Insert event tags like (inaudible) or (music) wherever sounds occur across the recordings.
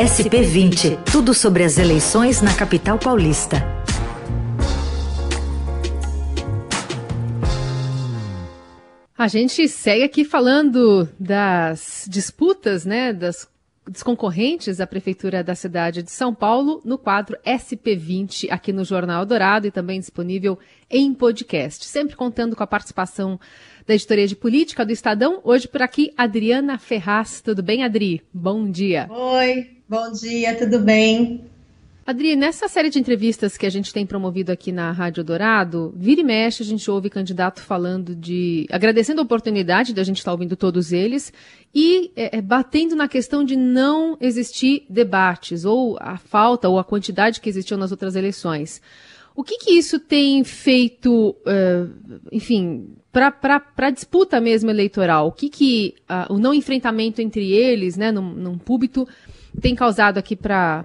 SP20, tudo sobre as eleições na capital paulista. A gente segue aqui falando das disputas, né, das dos concorrentes à Prefeitura da cidade de São Paulo no quadro SP20 aqui no Jornal Dourado e também disponível em podcast. Sempre contando com a participação da editoria de política do Estadão. Hoje por aqui, Adriana Ferraz. Tudo bem, Adri? Bom dia. Oi, bom dia, tudo bem? Adri, nessa série de entrevistas que a gente tem promovido aqui na Rádio Dourado, vira e mexe, a gente ouve candidato falando de. agradecendo a oportunidade de a gente estar ouvindo todos eles e é, é, batendo na questão de não existir debates, ou a falta, ou a quantidade que existiu nas outras eleições. O que, que isso tem feito, uh, enfim, para a disputa mesmo eleitoral? O que, que uh, o não enfrentamento entre eles, né, num, num púlpito, tem causado aqui para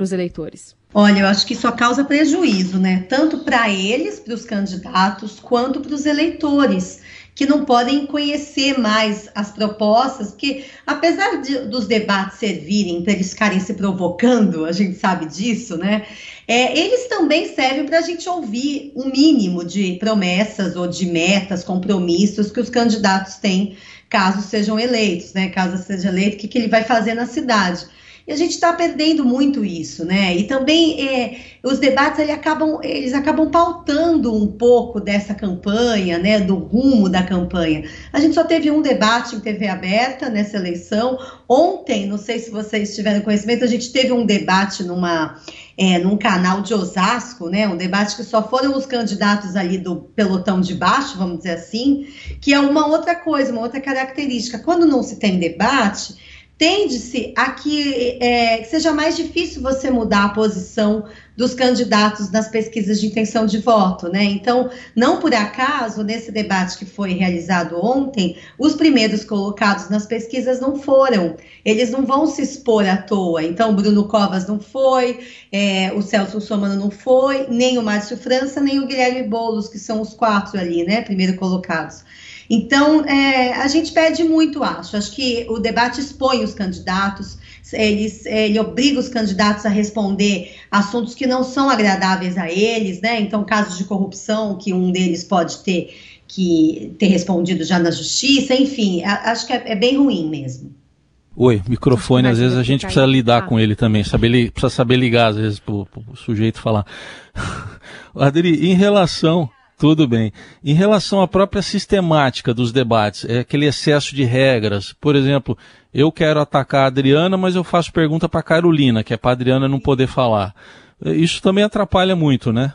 os eleitores? Olha, eu acho que isso causa prejuízo, né? Tanto para eles, para os candidatos, quanto para os eleitores, que não podem conhecer mais as propostas, porque apesar de, dos debates servirem para eles ficarem se provocando, a gente sabe disso, né? É, eles também servem para a gente ouvir o um mínimo de promessas ou de metas, compromissos que os candidatos têm, caso sejam eleitos, né? Caso seja eleito, o que, que ele vai fazer na cidade. A gente está perdendo muito isso, né? E também é, os debates eles acabam, eles acabam pautando um pouco dessa campanha, né? Do rumo da campanha. A gente só teve um debate em TV aberta nessa eleição. Ontem, não sei se vocês tiveram conhecimento, a gente teve um debate numa é, num canal de Osasco, né? Um debate que só foram os candidatos ali do pelotão de baixo, vamos dizer assim, que é uma outra coisa, uma outra característica. Quando não se tem debate, tende-se a que, é, seja mais difícil você mudar a posição dos candidatos nas pesquisas de intenção de voto, né? Então, não por acaso, nesse debate que foi realizado ontem, os primeiros colocados nas pesquisas não foram. Eles não vão se expor à toa. Então, Bruno Covas não foi, é, o Celso Somano não foi, nem o Márcio França, nem o Guilherme Boulos, que são os quatro ali, né? Primeiro colocados. Então, é, a gente pede muito, acho. Acho que o debate expõe os candidatos, eles, ele obriga os candidatos a responder assuntos que não são agradáveis a eles, né? Então, casos de corrupção que um deles pode ter que ter respondido já na justiça, enfim, acho que é, é bem ruim mesmo. Oi, microfone, às vezes a gente precisa lidar com ele também, saber, precisa saber ligar às vezes para o sujeito falar. (laughs) Adri, em relação tudo bem. Em relação à própria sistemática dos debates, é aquele excesso de regras. Por exemplo, eu quero atacar a Adriana, mas eu faço pergunta para Carolina, que é para Adriana não poder falar. Isso também atrapalha muito, né?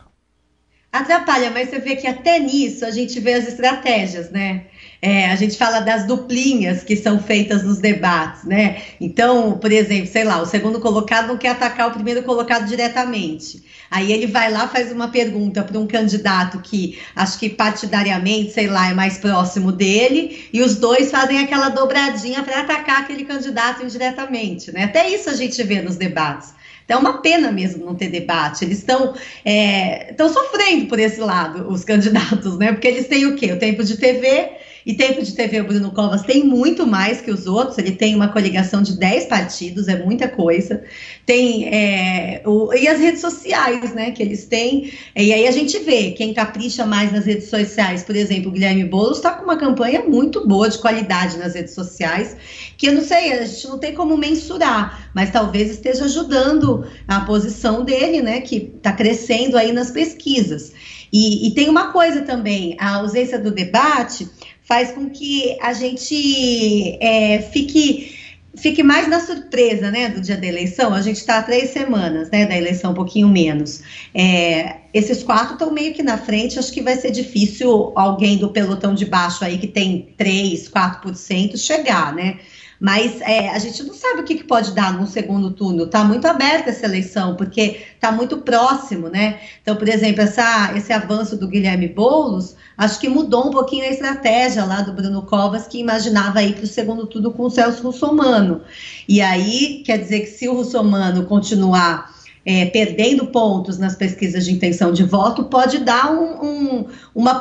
Atrapalha, mas você vê que até nisso a gente vê as estratégias, né? É, a gente fala das duplinhas que são feitas nos debates, né? Então, por exemplo, sei lá, o segundo colocado não quer atacar o primeiro colocado diretamente. Aí ele vai lá, faz uma pergunta para um candidato que acho que partidariamente, sei lá, é mais próximo dele, e os dois fazem aquela dobradinha para atacar aquele candidato indiretamente, né? Até isso a gente vê nos debates. Então é uma pena mesmo não ter debate. Eles estão é, sofrendo por esse lado, os (laughs) candidatos, né? Porque eles têm o quê? O tempo de TV e tempo de TV, o Bruno Covas tem muito mais que os outros, ele tem uma coligação de 10 partidos, é muita coisa. Tem é, o, e as redes sociais, né, que eles têm. E aí a gente vê quem capricha mais nas redes sociais, por exemplo, o Guilherme Boulos está com uma campanha muito boa de qualidade nas redes sociais, que eu não sei, a gente não tem como mensurar, mas talvez esteja ajudando a posição dele, né, que está crescendo aí nas pesquisas. E, e, tem uma coisa também, a ausência do debate faz com que a gente é, fique fique mais na surpresa, né, do dia da eleição. A gente está três semanas, né, da eleição, um pouquinho menos. É, esses quatro estão meio que na frente. Acho que vai ser difícil alguém do pelotão de baixo aí que tem 3, 4% chegar, né? Mas é, a gente não sabe o que, que pode dar no segundo turno. Está muito aberta essa eleição, porque está muito próximo, né? Então, por exemplo, essa, esse avanço do Guilherme Boulos, acho que mudou um pouquinho a estratégia lá do Bruno Covas, que imaginava ir para o segundo turno com o Celso Russomano. E aí, quer dizer que se o Russomano continuar é, perdendo pontos nas pesquisas de intenção de voto, pode dar um, um, uma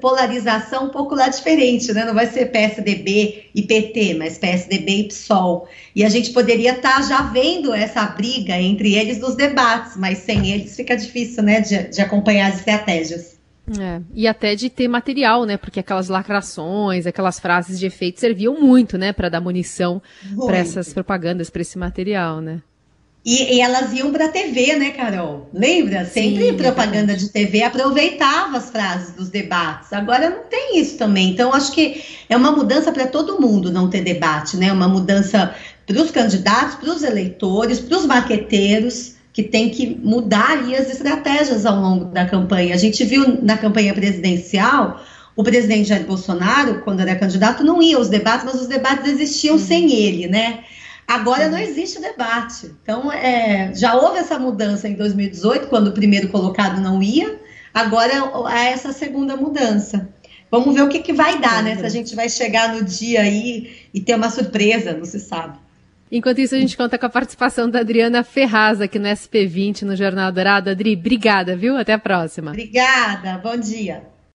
polarização um pouco lá diferente, né? Não vai ser PSDB e PT, mas PSDB e PSOL. E a gente poderia estar tá já vendo essa briga entre eles nos debates, mas sem eles fica difícil, né, de, de acompanhar as estratégias. É, e até de ter material, né? Porque aquelas lacrações, aquelas frases de efeito serviam muito, né, para dar munição para essas propagandas, para esse material, né? E, e, elas iam para a TV, né, Carol? Lembra? Sempre Sim, propaganda de TV aproveitava as frases dos debates. Agora não tem isso também. Então, acho que é uma mudança para todo mundo não ter debate, né? Uma mudança para os candidatos, para os eleitores, para os marqueteiros, que tem que mudar ali as estratégias ao longo da campanha. A gente viu na campanha presidencial o presidente Jair Bolsonaro, quando era candidato, não ia aos debates, mas os debates existiam uhum. sem ele, né? Agora não existe debate. Então, é, já houve essa mudança em 2018, quando o primeiro colocado não ia, agora é essa segunda mudança. Vamos ver o que, que vai dar, né? Se a gente vai chegar no dia aí e ter uma surpresa, não se sabe. Enquanto isso, a gente conta com a participação da Adriana Ferraz aqui no SP20, no Jornal Dourado. Adri, obrigada, viu? Até a próxima. Obrigada, bom dia.